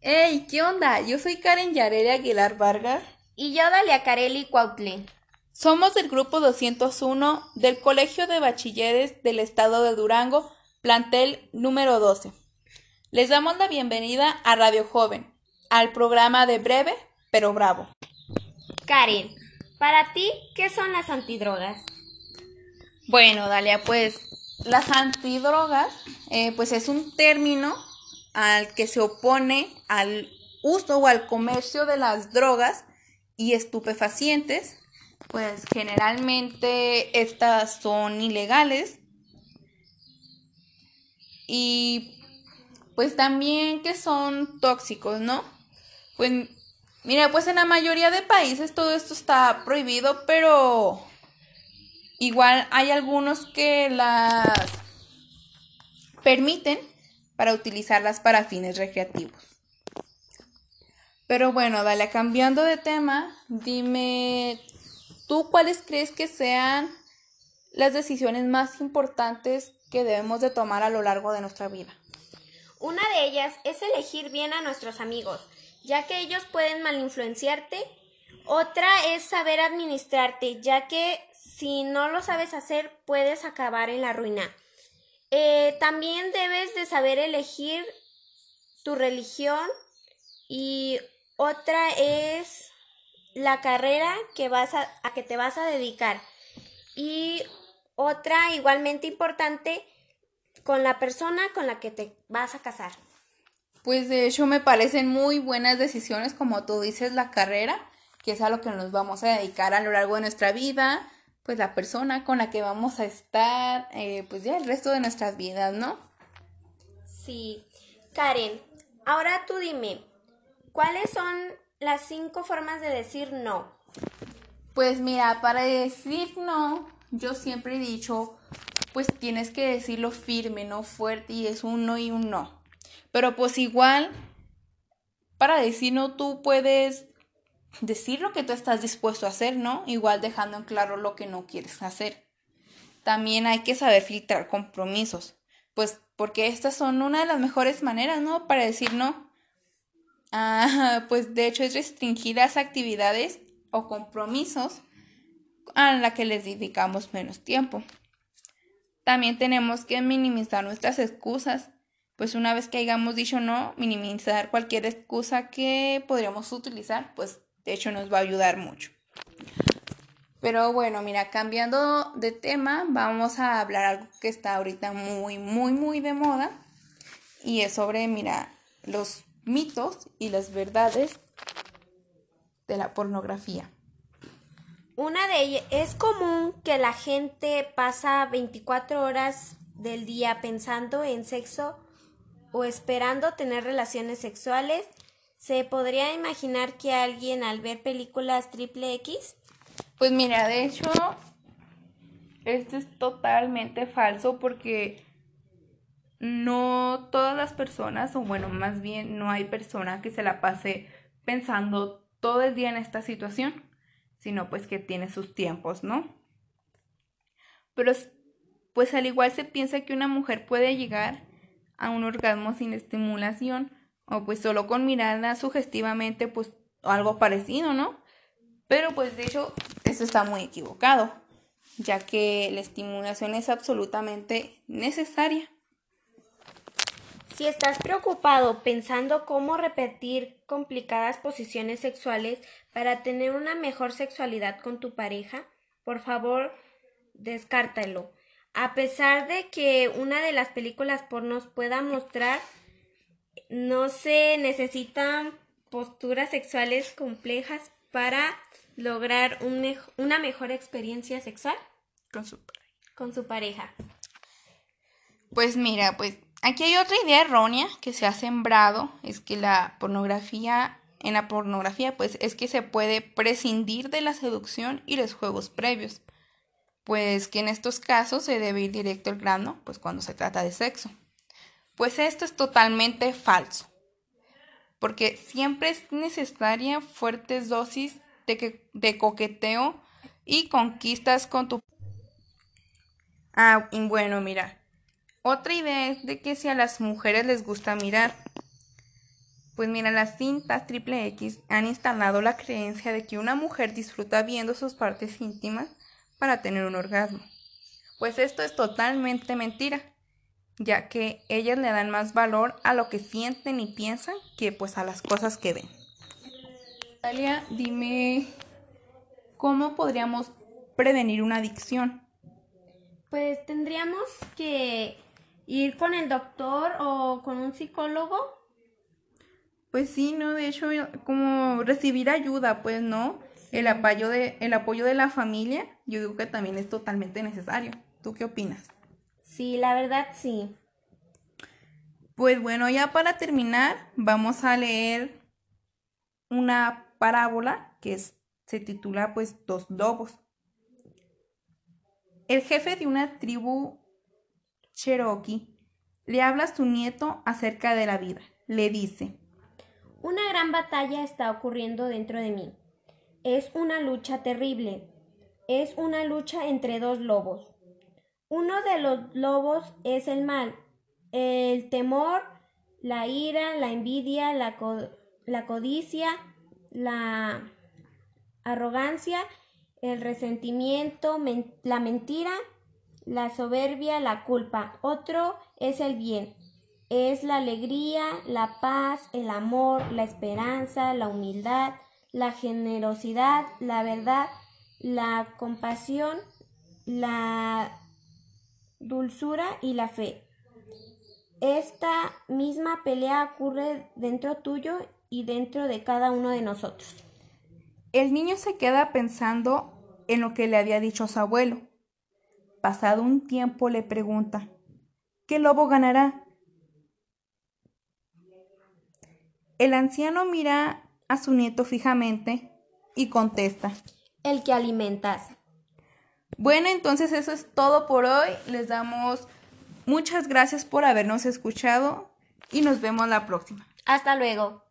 Hey, ¿qué onda? Yo soy Karen Yareli Aguilar Vargas. Y yo Dalia Carelli Cuautlin. Somos del grupo 201 del Colegio de Bachilleres del Estado de Durango, plantel número 12. Les damos la bienvenida a Radio Joven, al programa de Breve pero Bravo. Karen, para ti, ¿qué son las antidrogas? Bueno, Dalia, pues las antidrogas, eh, pues es un término al que se opone al uso o al comercio de las drogas y estupefacientes, pues generalmente estas son ilegales y pues también que son tóxicos, ¿no? Pues mira, pues en la mayoría de países todo esto está prohibido, pero igual hay algunos que las permiten para utilizarlas para fines recreativos. Pero bueno, dale, cambiando de tema, dime, ¿tú cuáles crees que sean las decisiones más importantes que debemos de tomar a lo largo de nuestra vida? Una de ellas es elegir bien a nuestros amigos, ya que ellos pueden malinfluenciarte. Otra es saber administrarte, ya que si no lo sabes hacer puedes acabar en la ruina. Eh, también debes de saber elegir tu religión y otra es la carrera que vas a, a que te vas a dedicar. Y otra igualmente importante con la persona con la que te vas a casar. Pues de hecho me parecen muy buenas decisiones, como tú dices, la carrera, que es a lo que nos vamos a dedicar a lo largo de nuestra vida, pues la persona con la que vamos a estar, eh, pues ya el resto de nuestras vidas, ¿no? Sí. Karen, ahora tú dime, ¿cuáles son las cinco formas de decir no? Pues mira, para decir no, yo siempre he dicho, pues tienes que decirlo firme, no fuerte, y es un no y un no. Pero pues igual, para decir no, tú puedes decir lo que tú estás dispuesto a hacer, ¿no? Igual dejando en claro lo que no quieres hacer. También hay que saber filtrar compromisos, pues porque estas son una de las mejores maneras, ¿no? Para decir no. Ah, pues de hecho es restringir las actividades o compromisos a la que les dedicamos menos tiempo. También tenemos que minimizar nuestras excusas, pues una vez que hayamos dicho no, minimizar cualquier excusa que podríamos utilizar, pues de hecho, nos va a ayudar mucho. Pero bueno, mira, cambiando de tema, vamos a hablar algo que está ahorita muy, muy, muy de moda. Y es sobre, mira, los mitos y las verdades de la pornografía. Una de ellas es común que la gente pasa 24 horas del día pensando en sexo o esperando tener relaciones sexuales ¿Se podría imaginar que alguien al ver películas triple X? Pues mira, de hecho, esto es totalmente falso porque no todas las personas, o bueno, más bien no hay persona que se la pase pensando todo el día en esta situación, sino pues que tiene sus tiempos, ¿no? Pero pues al igual se piensa que una mujer puede llegar a un orgasmo sin estimulación, o pues solo con mirarla sugestivamente, pues algo parecido, ¿no? Pero pues de hecho eso está muy equivocado, ya que la estimulación es absolutamente necesaria. Si estás preocupado pensando cómo repetir complicadas posiciones sexuales para tener una mejor sexualidad con tu pareja, por favor, descártalo. A pesar de que una de las películas pornos pueda mostrar no se necesitan posturas sexuales complejas para lograr una mejor experiencia sexual con su, con su pareja. Pues mira, pues aquí hay otra idea errónea que se ha sembrado, es que la pornografía, en la pornografía, pues es que se puede prescindir de la seducción y los juegos previos, pues que en estos casos se debe ir directo al grano, pues cuando se trata de sexo. Pues esto es totalmente falso, porque siempre es necesaria fuertes dosis de, coqueteo y conquistas con tu... Ah, bueno, mira, otra idea es de que si a las mujeres les gusta mirar, Pues mira, las cintas triple X han instalado la creencia de que una mujer disfruta viendo sus partes íntimas para tener un orgasmo. Pues esto es totalmente mentira, ya que ellas le dan más valor a lo que sienten y piensan que pues a las cosas que ven. Natalia, dime cómo podríamos prevenir una adicción. Pues tendríamos que ir con el doctor o con un psicólogo. Pues sí, ¿no? De hecho, como recibir ayuda, pues, ¿no? El apoyo de, el apoyo de la familia, yo digo que también es totalmente necesario. ¿Tú qué opinas? Sí, la verdad sí. Pues bueno, ya para terminar, vamos a leer una parábola que se titula pues Dos lobos. El jefe de una tribu cherokee le habla a su nieto acerca de la vida. Le dice, Una gran batalla está ocurriendo dentro de mí. Es una lucha terrible. Es una lucha entre dos lobos. Uno de los lobos es el mal, el temor, la ira, la envidia, la, codicia, la arrogancia, el resentimiento, la mentira, la soberbia, la culpa. Otro es el bien. Es la alegría, la paz, el amor, la esperanza, la humildad, la generosidad, la verdad, la compasión, la dulzura y la fe. Esta misma pelea ocurre dentro tuyo y dentro de cada uno de nosotros. El niño se queda pensando en lo que le había dicho su abuelo. Pasado un tiempo le pregunta, ¿qué lobo ganará? El anciano mira a su nieto fijamente y contesta, el que alimentas. Bueno, entonces eso es todo por hoy. Les damos muchas gracias por habernos escuchado y nos vemos la próxima. Hasta luego.